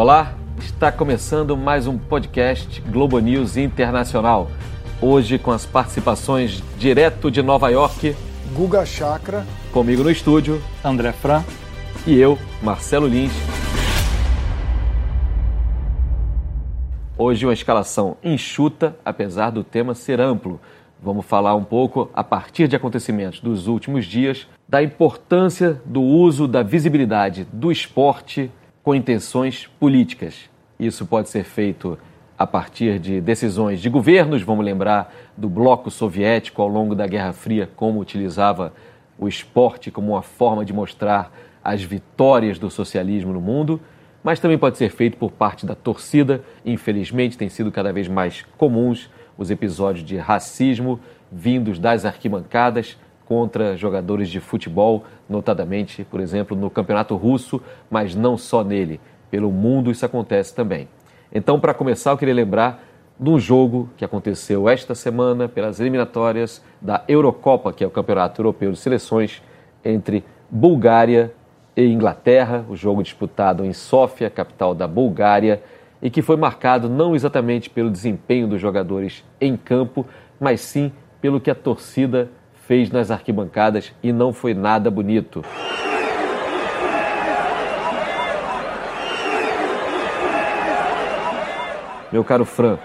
Olá, está começando mais um podcast Globo News Internacional. Hoje com as participações direto de Nova York, Guga Chakra, comigo no estúdio, André Fran e eu, Marcelo Lins. Hoje uma escalação enxuta, apesar do tema ser amplo. Vamos falar um pouco, a partir de acontecimentos dos últimos dias, da importância do uso da visibilidade do esporte com intenções políticas. Isso pode ser feito a partir de decisões de governos, vamos lembrar do bloco soviético ao longo da Guerra Fria, como utilizava o esporte como uma forma de mostrar as vitórias do socialismo no mundo, mas também pode ser feito por parte da torcida. Infelizmente, tem sido cada vez mais comuns os episódios de racismo vindos das arquibancadas contra jogadores de futebol, notadamente, por exemplo, no campeonato russo, mas não só nele. Pelo mundo isso acontece também. Então, para começar, eu queria lembrar de um jogo que aconteceu esta semana pelas eliminatórias da Eurocopa, que é o Campeonato Europeu de Seleções, entre Bulgária e Inglaterra, o jogo disputado em Sófia, capital da Bulgária e que foi marcado não exatamente pelo desempenho dos jogadores em campo, mas sim pelo que a torcida fez nas arquibancadas e não foi nada bonito. Meu caro Fran.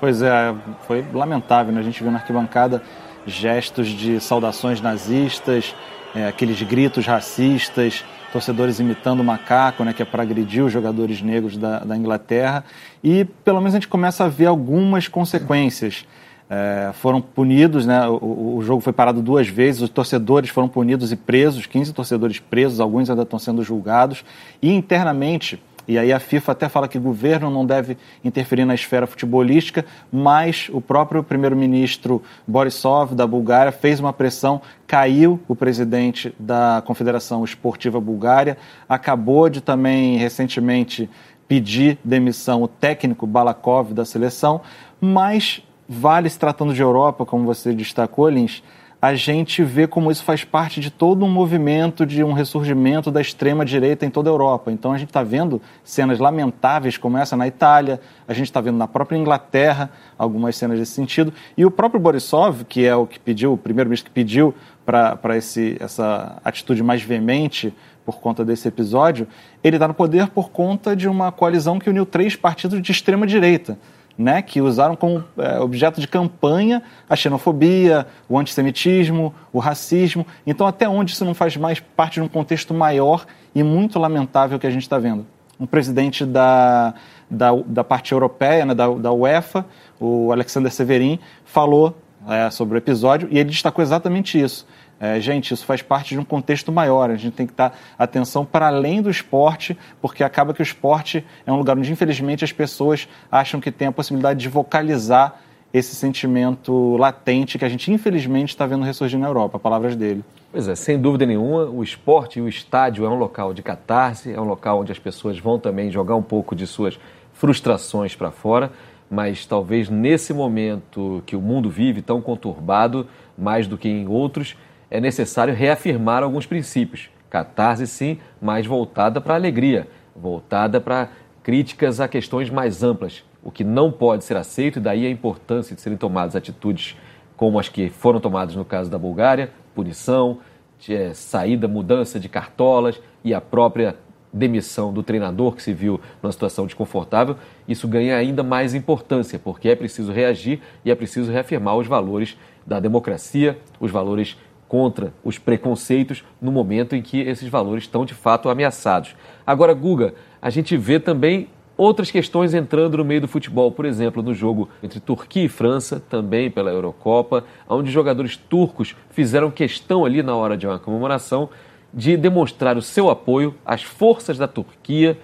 Pois é, foi lamentável, né? A gente viu na arquibancada gestos de saudações nazistas, é, aqueles gritos racistas, torcedores imitando o macaco, né, que é para agredir os jogadores negros da, da, Inglaterra. E pelo menos a gente começa a ver algumas consequências. É, foram punidos, né, o, o, jogo foi parado duas vezes, os torcedores foram punidos e presos, 15 torcedores presos, alguns ainda estão sendo julgados. E internamente, e aí a FIFA até fala que o governo não deve interferir na esfera futebolística, mas o próprio primeiro-ministro Borisov da Bulgária fez uma pressão, caiu o presidente da Confederação Esportiva Bulgária, acabou de também recentemente pedir demissão o técnico Balakov da seleção, mas vale se tratando de Europa, como você destacou, Lins, a gente vê como isso faz parte de todo um movimento de um ressurgimento da extrema-direita em toda a Europa. Então a gente está vendo cenas lamentáveis como essa na Itália, a gente está vendo na própria Inglaterra algumas cenas desse sentido. E o próprio Borisov, que é o que pediu, o primeiro-ministro que pediu para essa atitude mais veemente por conta desse episódio, ele está no poder por conta de uma coalizão que uniu três partidos de extrema-direita né, que usaram como é, objeto de campanha a xenofobia, o antissemitismo, o racismo. Então, até onde isso não faz mais parte de um contexto maior e muito lamentável que a gente está vendo? Um presidente da, da, da parte europeia, né, da, da UEFA, o Alexander Severin, falou é, sobre o episódio e ele destacou exatamente isso é, gente, isso faz parte de um contexto maior. A gente tem que dar atenção para além do esporte, porque acaba que o esporte é um lugar onde, infelizmente, as pessoas acham que tem a possibilidade de vocalizar esse sentimento latente que a gente, infelizmente, está vendo ressurgir na Europa. Palavras dele. Pois é, sem dúvida nenhuma, o esporte e o estádio é um local de catarse, é um local onde as pessoas vão também jogar um pouco de suas frustrações para fora, mas talvez nesse momento que o mundo vive tão conturbado, mais do que em outros, é necessário reafirmar alguns princípios. Catarse, sim, mas voltada para a alegria, voltada para críticas a questões mais amplas. O que não pode ser aceito, e daí a importância de serem tomadas atitudes como as que foram tomadas no caso da Bulgária punição, é, saída, mudança de cartolas e a própria demissão do treinador que se viu numa situação desconfortável, isso ganha ainda mais importância, porque é preciso reagir e é preciso reafirmar os valores da democracia, os valores contra os preconceitos no momento em que esses valores estão de fato ameaçados. Agora, Guga, a gente vê também outras questões entrando no meio do futebol, por exemplo, no jogo entre Turquia e França, também pela Eurocopa, onde jogadores turcos fizeram questão ali na hora de uma comemoração de demonstrar o seu apoio às forças da Turquia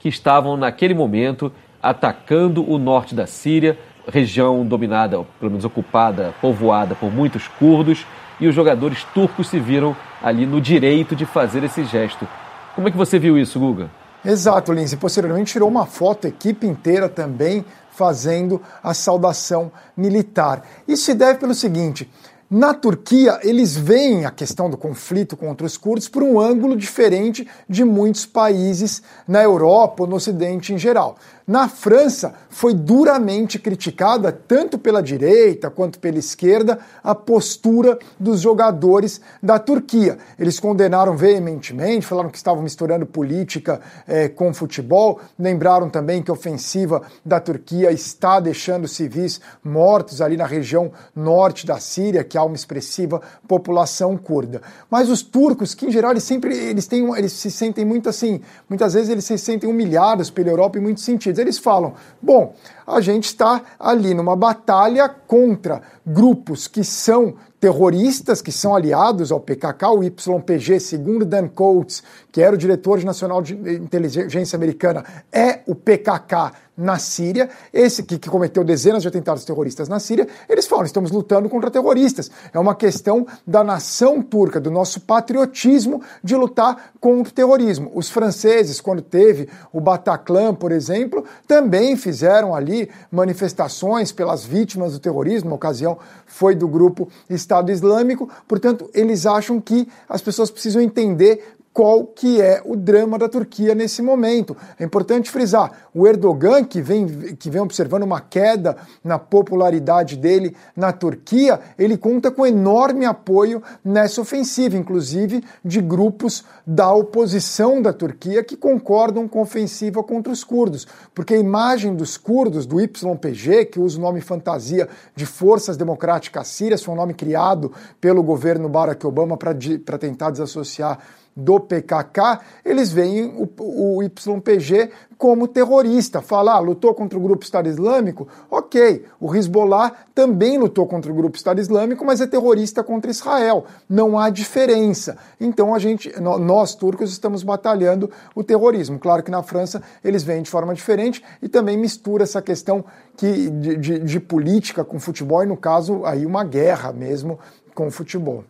que estavam naquele momento atacando o norte da Síria, região dominada, pelo menos ocupada, povoada por muitos curdos e os jogadores turcos se viram ali no direito de fazer esse gesto. Como é que você viu isso, Guga? Exato, Lindsay. Posteriormente tirou uma foto, a equipe inteira também fazendo a saudação militar. Isso se deve pelo seguinte: Na Turquia, eles veem a questão do conflito contra os curdos por um ângulo diferente de muitos países na Europa ou no Ocidente em geral. Na França, foi duramente criticada, tanto pela direita quanto pela esquerda, a postura dos jogadores da Turquia. Eles condenaram veementemente, falaram que estavam misturando política eh, com futebol, lembraram também que a ofensiva da Turquia está deixando civis mortos ali na região norte da Síria, que há uma expressiva população curda. Mas os turcos, que em geral eles sempre eles têm, eles se sentem muito assim, muitas vezes eles se sentem humilhados pela Europa em muitos sentidos. Eles falam: bom, a gente está ali numa batalha contra grupos que são terroristas, que são aliados ao PKK, o YPG, segundo Dan Coates, que era o diretor nacional de inteligência americana, é o PKK na Síria, esse que, que, cometeu dezenas de atentados terroristas na Síria, eles falam: estamos lutando contra terroristas. É uma questão da nação turca, do nosso patriotismo de lutar contra o terrorismo. Os franceses, quando teve o Bataclan, por exemplo, também fizeram ali manifestações pelas vítimas do terrorismo, na ocasião foi do grupo Estado Islâmico. Portanto, eles acham que as pessoas precisam entender qual que é o drama da Turquia nesse momento. É importante frisar, o Erdogan, que vem, que vem observando uma queda na popularidade dele na Turquia, ele conta com enorme apoio nessa ofensiva, inclusive de grupos da oposição da Turquia que concordam com a ofensiva contra os curdos, porque a imagem dos curdos, do YPG, que usa o nome fantasia de Forças Democráticas Sírias, foi um nome criado pelo governo Barack Obama para tentar desassociar do PKK, eles veem o, o YPG como terrorista. Fala, ah, lutou contra o grupo Estado Islâmico? Ok, o Hezbollah também lutou contra o grupo Estado Islâmico, mas é terrorista contra Israel. Não há diferença. Então a gente, nós turcos estamos batalhando o terrorismo. Claro que na França eles veem de forma diferente e também mistura essa questão que, de, de, de política com futebol e no caso aí uma guerra mesmo com o futebol.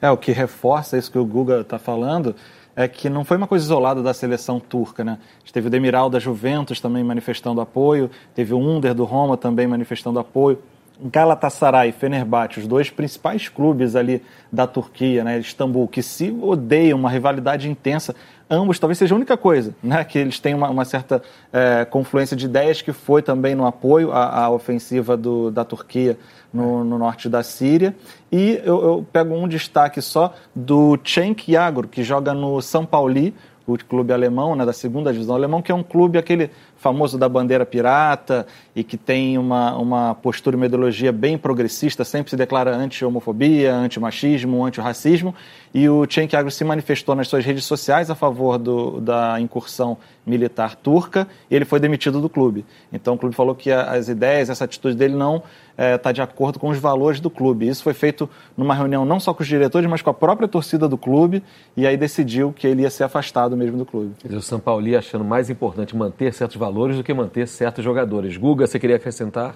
É, o que reforça isso que o Guga está falando é que não foi uma coisa isolada da seleção turca, né? A gente teve o Demiral da Juventus também manifestando apoio, teve o Under do Roma também manifestando apoio. Galatasaray e Fenerbahçe, os dois principais clubes ali da Turquia, né, Istambul, que se odeiam, uma rivalidade intensa, ambos talvez seja a única coisa, né, que eles têm uma, uma certa é, confluência de ideias que foi também no apoio à, à ofensiva do, da Turquia no, no, norte da Síria. E eu, eu, pego um destaque só do Cenk Yagor, que joga no São Pauli, o clube alemão, né, da segunda divisão alemão, que é um clube aquele famoso da bandeira pirata e que tem uma, uma postura e uma ideologia bem progressista, sempre se declara anti-homofobia, anti-machismo, anti-racismo. E o Cenk Agro se manifestou nas suas redes sociais a favor do, da incursão militar turca e ele foi demitido do clube. Então o clube falou que as ideias, essa atitude dele não está é, de acordo com os valores do clube. Isso foi feito numa reunião não só com os diretores, mas com a própria torcida do clube, e aí decidiu que ele ia ser afastado mesmo do clube. O São Paulo achando mais importante manter certos valores do que manter certos jogadores. Guga, você queria acrescentar?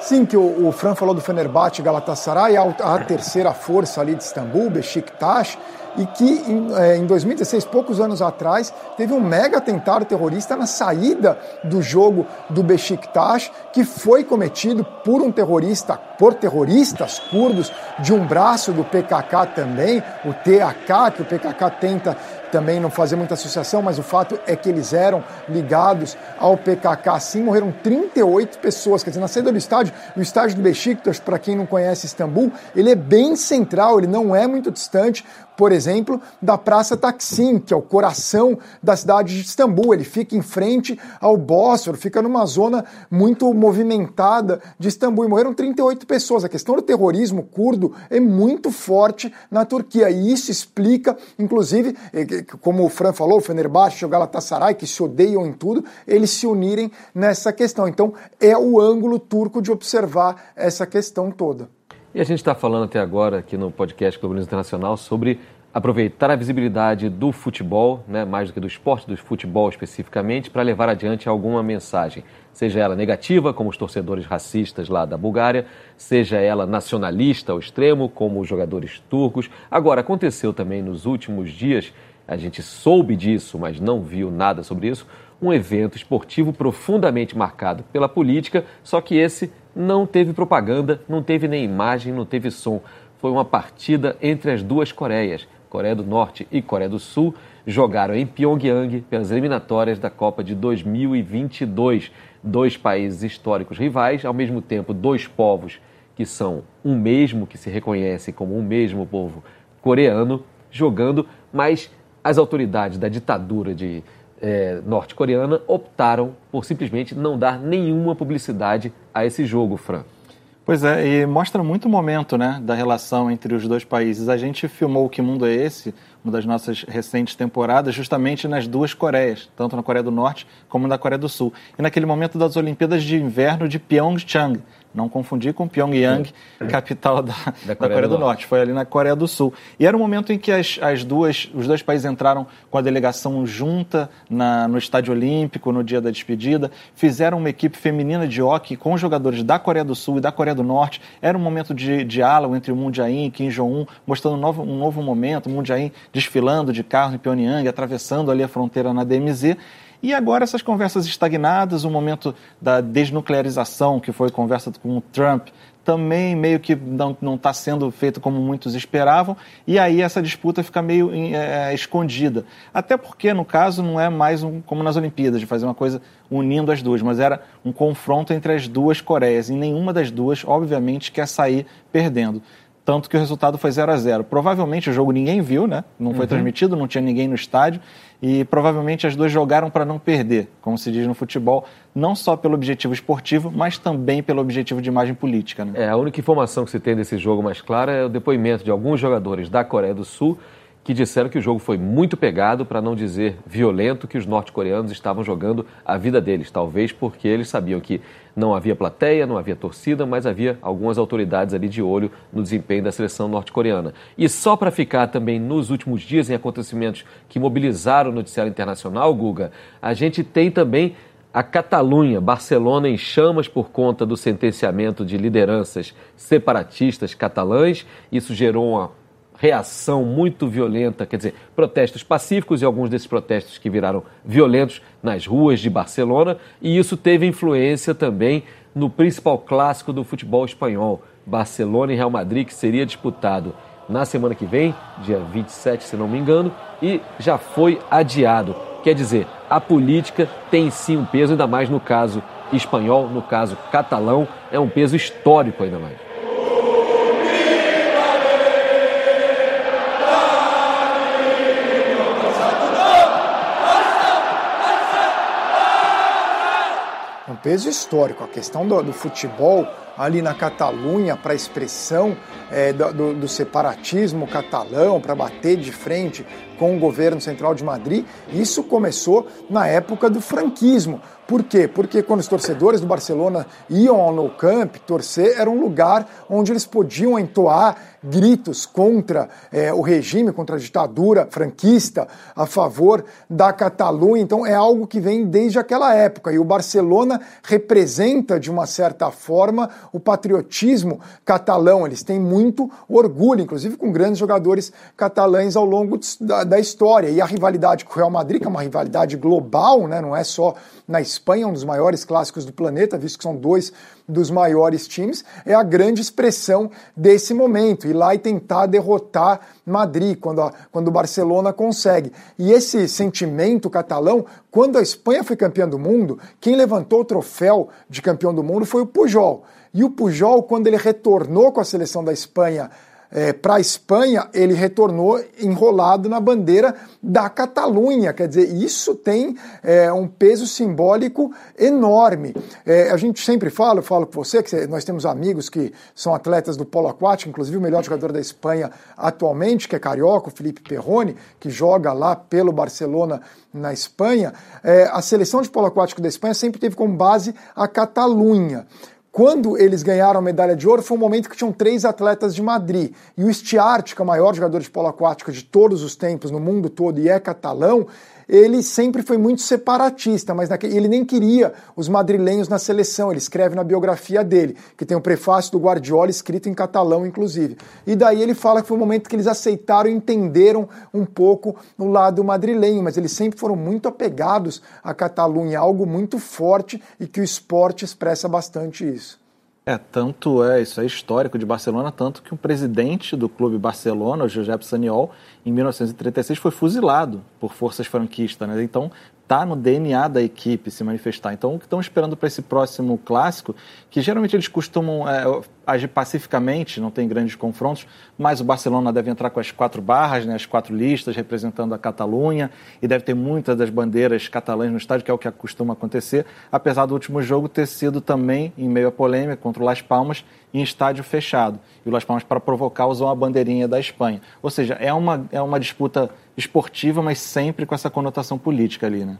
Sim, que o, o Fran falou do Fenerbahçe Galatasaray, a, a terceira força ali de Istambul, Beşiktaş, e que em, é, em 2016, poucos anos atrás, teve um mega atentado terrorista na saída do jogo do Beşiktaş, que foi cometido por um terrorista, por terroristas curdos de um braço do PKK também, o TAK, que o PKK tenta também não fazer muita associação, mas o fato é que eles eram ligados ao PKK. Sim, morreram 38 pessoas. Quer dizer, na saída do estádio, o estádio do Besiktas, para quem não conhece Istambul, ele é bem central, ele não é muito distante, por exemplo, da Praça Taksim, que é o coração da cidade de Istambul. Ele fica em frente ao Bósforo, fica numa zona muito movimentada de Istambul. E morreram 38 pessoas. A questão do terrorismo curdo é muito forte na Turquia. E isso explica, inclusive, como o Fran falou, o Fenerbahçe o Galatasaray, que se odeiam em tudo, eles se unirem nessa questão. Então, é o ângulo turco de observar essa questão toda. E a gente está falando até agora aqui no podcast Globo Internacional sobre aproveitar a visibilidade do futebol, né, mais do que do esporte, do futebol especificamente, para levar adiante alguma mensagem, seja ela negativa, como os torcedores racistas lá da Bulgária, seja ela nacionalista ao extremo, como os jogadores turcos. Agora, aconteceu também nos últimos dias, a gente soube disso, mas não viu nada sobre isso, um evento esportivo profundamente marcado pela política, só que esse não teve propaganda, não teve nem imagem, não teve som. Foi uma partida entre as duas Coreias, Coreia do Norte e Coreia do Sul, jogaram em Pyongyang pelas eliminatórias da Copa de 2022. Dois países históricos rivais, ao mesmo tempo dois povos que são um mesmo, que se reconhecem como um mesmo povo coreano, jogando, mas as autoridades da ditadura de é, norte-coreana optaram por simplesmente não dar nenhuma publicidade a esse jogo, Fran. Pois é, e mostra muito o momento né, da relação entre os dois países. A gente filmou O Que Mundo é Esse, uma das nossas recentes temporadas, justamente nas duas Coreias, tanto na Coreia do Norte como na Coreia do Sul. E naquele momento das Olimpíadas de Inverno de Pyeongchang, não confundir com Pyongyang, capital da, da, Coreia, da Coreia, do, do Norte. Norte. Foi ali na Coreia do Sul. E era um momento em que as, as duas, os dois países entraram com a delegação junta na, no Estádio Olímpico no dia da despedida, fizeram uma equipe feminina de hockey com jogadores da Coreia do Sul e da Coreia do Norte. Era um momento de diálogo entre o Moon Jae-in e Kim Jong-un, mostrando um novo, um novo momento. O Moon Jae-in desfilando de carro em Pyongyang, atravessando ali a fronteira na DMZ. E agora essas conversas estagnadas, o momento da desnuclearização, que foi conversa com o Trump, também meio que não está sendo feito como muitos esperavam, e aí essa disputa fica meio é, escondida. Até porque, no caso, não é mais um, como nas Olimpíadas, de fazer uma coisa unindo as duas, mas era um confronto entre as duas Coreias, e nenhuma das duas, obviamente, quer sair perdendo tanto que o resultado foi 0 a 0 Provavelmente o jogo ninguém viu, né? Não foi uhum. transmitido, não tinha ninguém no estádio e provavelmente as duas jogaram para não perder, como se diz no futebol, não só pelo objetivo esportivo, mas também pelo objetivo de imagem política. Né? É, a única informação que se tem desse jogo mais clara é o depoimento de alguns jogadores da Coreia do Sul que disseram que o jogo foi muito pegado, para não dizer violento, que os norte-coreanos estavam jogando a vida deles. Talvez porque eles sabiam que não havia plateia, não havia torcida, mas havia algumas autoridades ali de olho no desempenho da seleção norte-coreana. E só para ficar também nos últimos dias em acontecimentos que mobilizaram o noticiário internacional, Guga, a gente tem também a Catalunha, Barcelona em chamas por conta do sentenciamento de lideranças separatistas catalãs. Isso gerou uma reação muito violenta, quer dizer, protestos pacíficos e alguns desses protestos que viraram violentos nas ruas de Barcelona, e isso teve influência também no principal clássico do futebol espanhol, Barcelona e Real Madrid, que seria disputado na semana que vem, dia 27, se não me engano, e já foi adiado. Quer dizer, a política tem sim um peso, ainda mais no caso espanhol, no caso catalão, é um peso histórico ainda mais. Peso histórico. A questão do, do futebol ali na Catalunha para a expressão é, do, do, separatismo catalão, para bater de frente com o governo central de Madrid, isso começou na época do franquismo. Por quê? Porque quando os torcedores do Barcelona iam ao Nou Camp torcer, era um lugar onde eles podiam entoar gritos contra é, o regime, contra a ditadura franquista, a favor da Catalunha. Então é algo que vem desde aquela época. E o Barcelona representa, de uma certa forma, o patriotismo catalão. Eles têm muito orgulho, inclusive com grandes jogadores catalães ao longo da, da história. E a rivalidade com o Real Madrid, que é uma rivalidade global, né? não é só na Espanha, um dos maiores clássicos do planeta, visto que são dois dos maiores times, é a grande expressão desse momento. Ir lá e tentar derrotar Madrid, quando, a, quando o Barcelona consegue. E esse sentimento catalão, quando a Espanha foi campeã do mundo, quem levantou o troféu de campeão do mundo foi o Pujol. E o Pujol, quando ele retornou com a seleção da Espanha é, para a Espanha, ele retornou enrolado na bandeira da Catalunha. Quer dizer, isso tem é, um peso simbólico enorme. É, a gente sempre fala, eu falo com você, que nós temos amigos que são atletas do polo aquático, inclusive o melhor jogador da Espanha atualmente, que é carioca, o Felipe Perrone, que joga lá pelo Barcelona na Espanha. É, a seleção de polo aquático da Espanha sempre teve como base a Catalunha. Quando eles ganharam a medalha de ouro, foi um momento que tinham três atletas de Madrid. E o Stiart, que é o maior jogador de polo aquático de todos os tempos no mundo todo e é catalão, ele sempre foi muito separatista, mas naquele, ele nem queria os madrilenhos na seleção. Ele escreve na biografia dele, que tem o prefácio do Guardiola escrito em catalão, inclusive. E daí ele fala que foi o momento que eles aceitaram e entenderam um pouco o lado madrilenho, mas eles sempre foram muito apegados à Catalunha, algo muito forte e que o esporte expressa bastante isso. É, tanto é, isso é histórico de Barcelona, tanto que o presidente do clube Barcelona, o Josep Saniol, em 1936 foi fuzilado por forças franquistas, né? Então está no DNA da equipe se manifestar. Então, o que estão esperando para esse próximo clássico, que geralmente eles costumam é, agir pacificamente, não tem grandes confrontos, mas o Barcelona deve entrar com as quatro barras, né, as quatro listas representando a Catalunha, e deve ter muitas das bandeiras catalãs no estádio, que é o que costuma acontecer, apesar do último jogo ter sido também em meio à polêmica contra o Las Palmas, em estádio fechado. E o Las Palmas, para provocar, usou a bandeirinha da Espanha. Ou seja, é uma, é uma disputa esportiva, mas sempre com essa conotação política ali, né?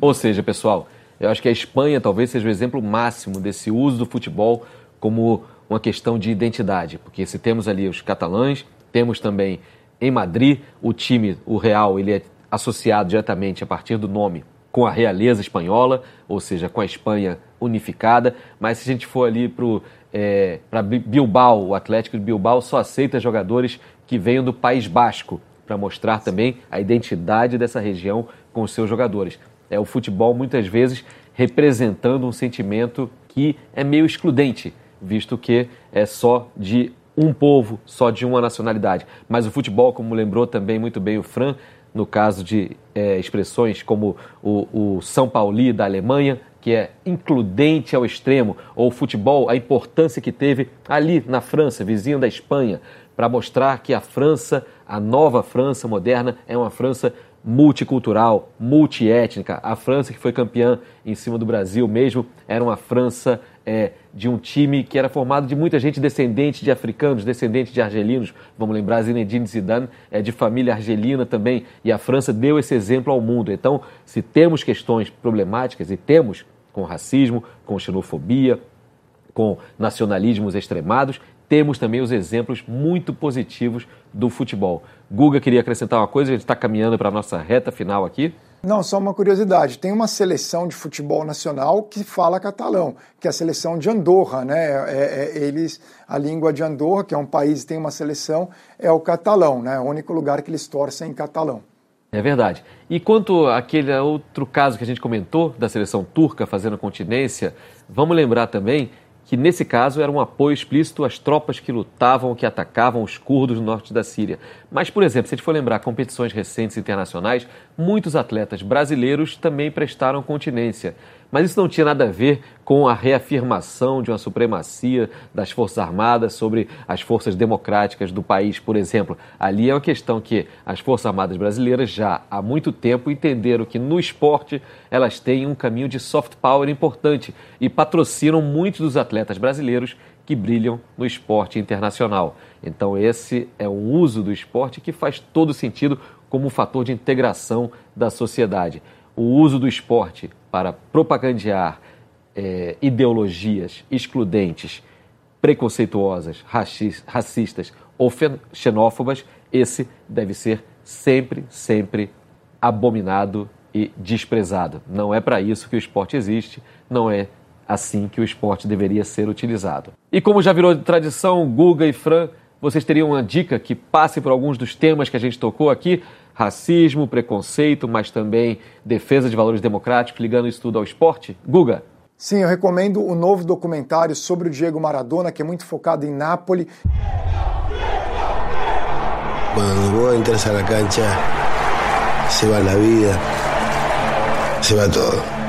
Ou seja, pessoal, eu acho que a Espanha talvez seja o exemplo máximo desse uso do futebol como uma questão de identidade, porque se temos ali os catalães, temos também em Madrid o time, o Real, ele é associado diretamente a partir do nome com a realeza espanhola, ou seja, com a Espanha unificada, mas se a gente for ali para é, Bilbao, o Atlético de Bilbao só aceita jogadores que venham do País Basco, para mostrar também a identidade dessa região com os seus jogadores. É o futebol muitas vezes representando um sentimento que é meio excludente, visto que é só de um povo, só de uma nacionalidade. Mas o futebol, como lembrou também muito bem o Fran, no caso de é, expressões como o, o São Pauli da Alemanha, que é includente ao extremo, ou o futebol, a importância que teve ali na França, vizinho da Espanha, para mostrar que a França, a nova França moderna, é uma França multicultural, multiétnica. A França que foi campeã em cima do Brasil mesmo era uma França é, de um time que era formado de muita gente descendente de africanos, descendente de argelinos. Vamos lembrar, Zinedine Zidane é de família argelina também e a França deu esse exemplo ao mundo. Então, se temos questões problemáticas e temos com racismo, com xenofobia, com nacionalismos extremados, temos também os exemplos muito positivos do futebol. Guga queria acrescentar uma coisa, a gente está caminhando para a nossa reta final aqui. Não, só uma curiosidade. Tem uma seleção de futebol nacional que fala catalão, que é a seleção de Andorra, né? É, é, eles, a língua de Andorra, que é um país que tem uma seleção, é o catalão, né? É o único lugar que eles torcem em catalão. É verdade. E quanto àquele outro caso que a gente comentou, da seleção turca fazendo continência, vamos lembrar também que nesse caso era um apoio explícito às tropas que lutavam, que atacavam os curdos no norte da Síria. Mas, por exemplo, se a gente for lembrar competições recentes internacionais, muitos atletas brasileiros também prestaram continência. Mas isso não tinha nada a ver com a reafirmação de uma supremacia das Forças Armadas sobre as forças democráticas do país, por exemplo. Ali é uma questão que as Forças Armadas brasileiras já há muito tempo entenderam que no esporte elas têm um caminho de soft power importante e patrocinam muitos dos atletas brasileiros que brilham no esporte internacional. Então, esse é um uso do esporte que faz todo sentido como um fator de integração da sociedade. O uso do esporte para propagandear é, ideologias excludentes, preconceituosas, racistas ou xenófobas, esse deve ser sempre, sempre abominado e desprezado. Não é para isso que o esporte existe, não é assim que o esporte deveria ser utilizado. E como já virou tradição, Guga e Fran, vocês teriam uma dica que passe por alguns dos temas que a gente tocou aqui? Racismo, preconceito, mas também defesa de valores democráticos, ligando isso tudo ao esporte? Guga? Sim, eu recomendo o novo documentário sobre o Diego Maradona, que é muito focado em Nápoles. Quando vos entras a cancha, se va a vida, se va todo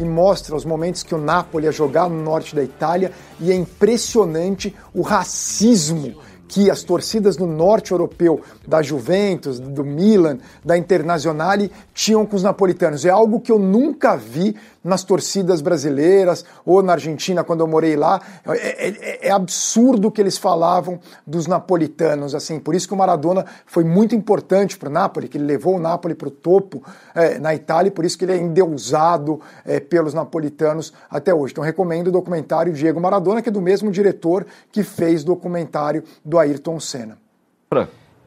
e mostra os momentos que o Napoli ia jogar no norte da Itália e é impressionante o racismo que as torcidas do norte europeu, da Juventus, do Milan, da Internazionale, tinham com os napolitanos. É algo que eu nunca vi nas torcidas brasileiras ou na Argentina, quando eu morei lá. É, é, é, absurdo o que eles falavam dos napolitanos. assim. Por isso que o Maradona foi muito importante para o Napoli, que ele levou o Napoli para o topo é, na Itália, e por isso que ele é endeusado é, pelos napolitanos até hoje. Então recomendo o documentário Diego Maradona, que é do mesmo diretor que fez o documentário do Ayrton Senna.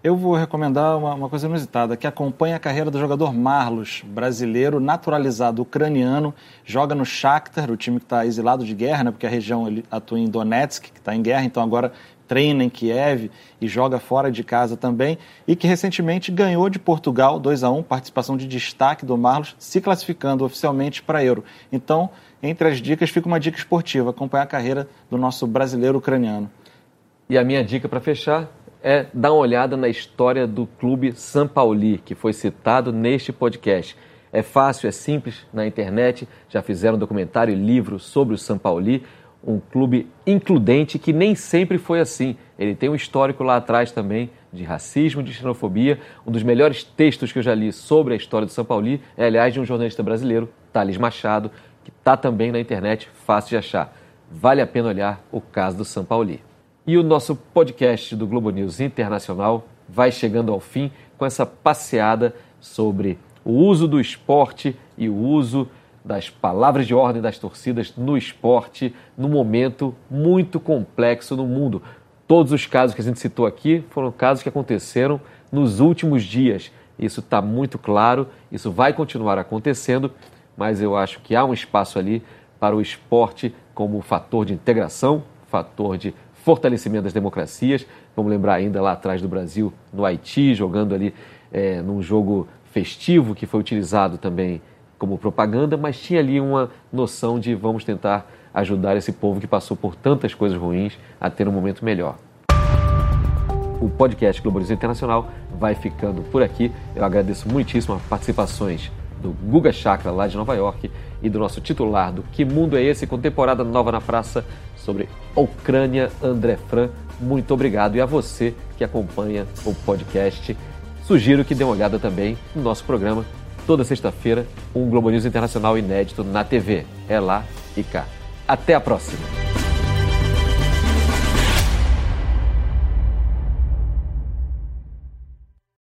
Eu vou recomendar uma, uma, coisa inusitada, que acompanha a carreira do jogador Marlos, brasileiro, naturalizado ucraniano, joga no Shakhtar, o time que está exilado de guerra, né, porque a região ele atua em Donetsk, que está em guerra, então agora treina em Kiev e joga fora de casa também, e que recentemente ganhou de Portugal 2 a 1 participação de destaque do Marlos, se classificando oficialmente para Euro. Então, entre as dicas, fica uma dica esportiva, acompanhar a carreira do nosso brasileiro ucraniano. E a minha dica para fechar é dar uma olhada na história do clube São Pauli, que foi citado neste podcast. É fácil, é simples na internet, já fizeram um documentário e livro sobre o São Pauli, um clube includente que nem sempre foi assim. Ele tem um histórico lá atrás também de racismo, de xenofobia. Um dos melhores textos que eu já li sobre a história do São Paulo é, aliás, de um jornalista brasileiro, Thales Machado, que está também na internet, fácil de achar. Vale a pena olhar o caso do São Paulo. E o nosso podcast do Globo News Internacional vai chegando ao fim com essa passeada sobre o uso do esporte e o uso das palavras de ordem das torcidas no esporte, num momento muito complexo no mundo. Todos os casos que a gente citou aqui foram casos que aconteceram nos últimos dias. Isso está muito claro, isso vai continuar acontecendo, mas eu acho que há um espaço ali para o esporte como fator de integração, fator de fortalecimento das democracias. Vamos lembrar ainda lá atrás do Brasil, no Haiti, jogando ali é, num jogo festivo que foi utilizado também como propaganda, mas tinha ali uma noção de vamos tentar ajudar esse povo que passou por tantas coisas ruins a ter um momento melhor. O podcast Globalização Internacional vai ficando por aqui. Eu agradeço muitíssimo as participações do Guga Chakra, lá de Nova York, e do nosso titular do Que Mundo é Esse? com temporada nova na praça sobre Ucrânia, André Fran. Muito obrigado. E a você que acompanha o podcast, sugiro que dê uma olhada também no nosso programa toda sexta-feira, um Globo News Internacional inédito na TV. É lá e cá. Até a próxima!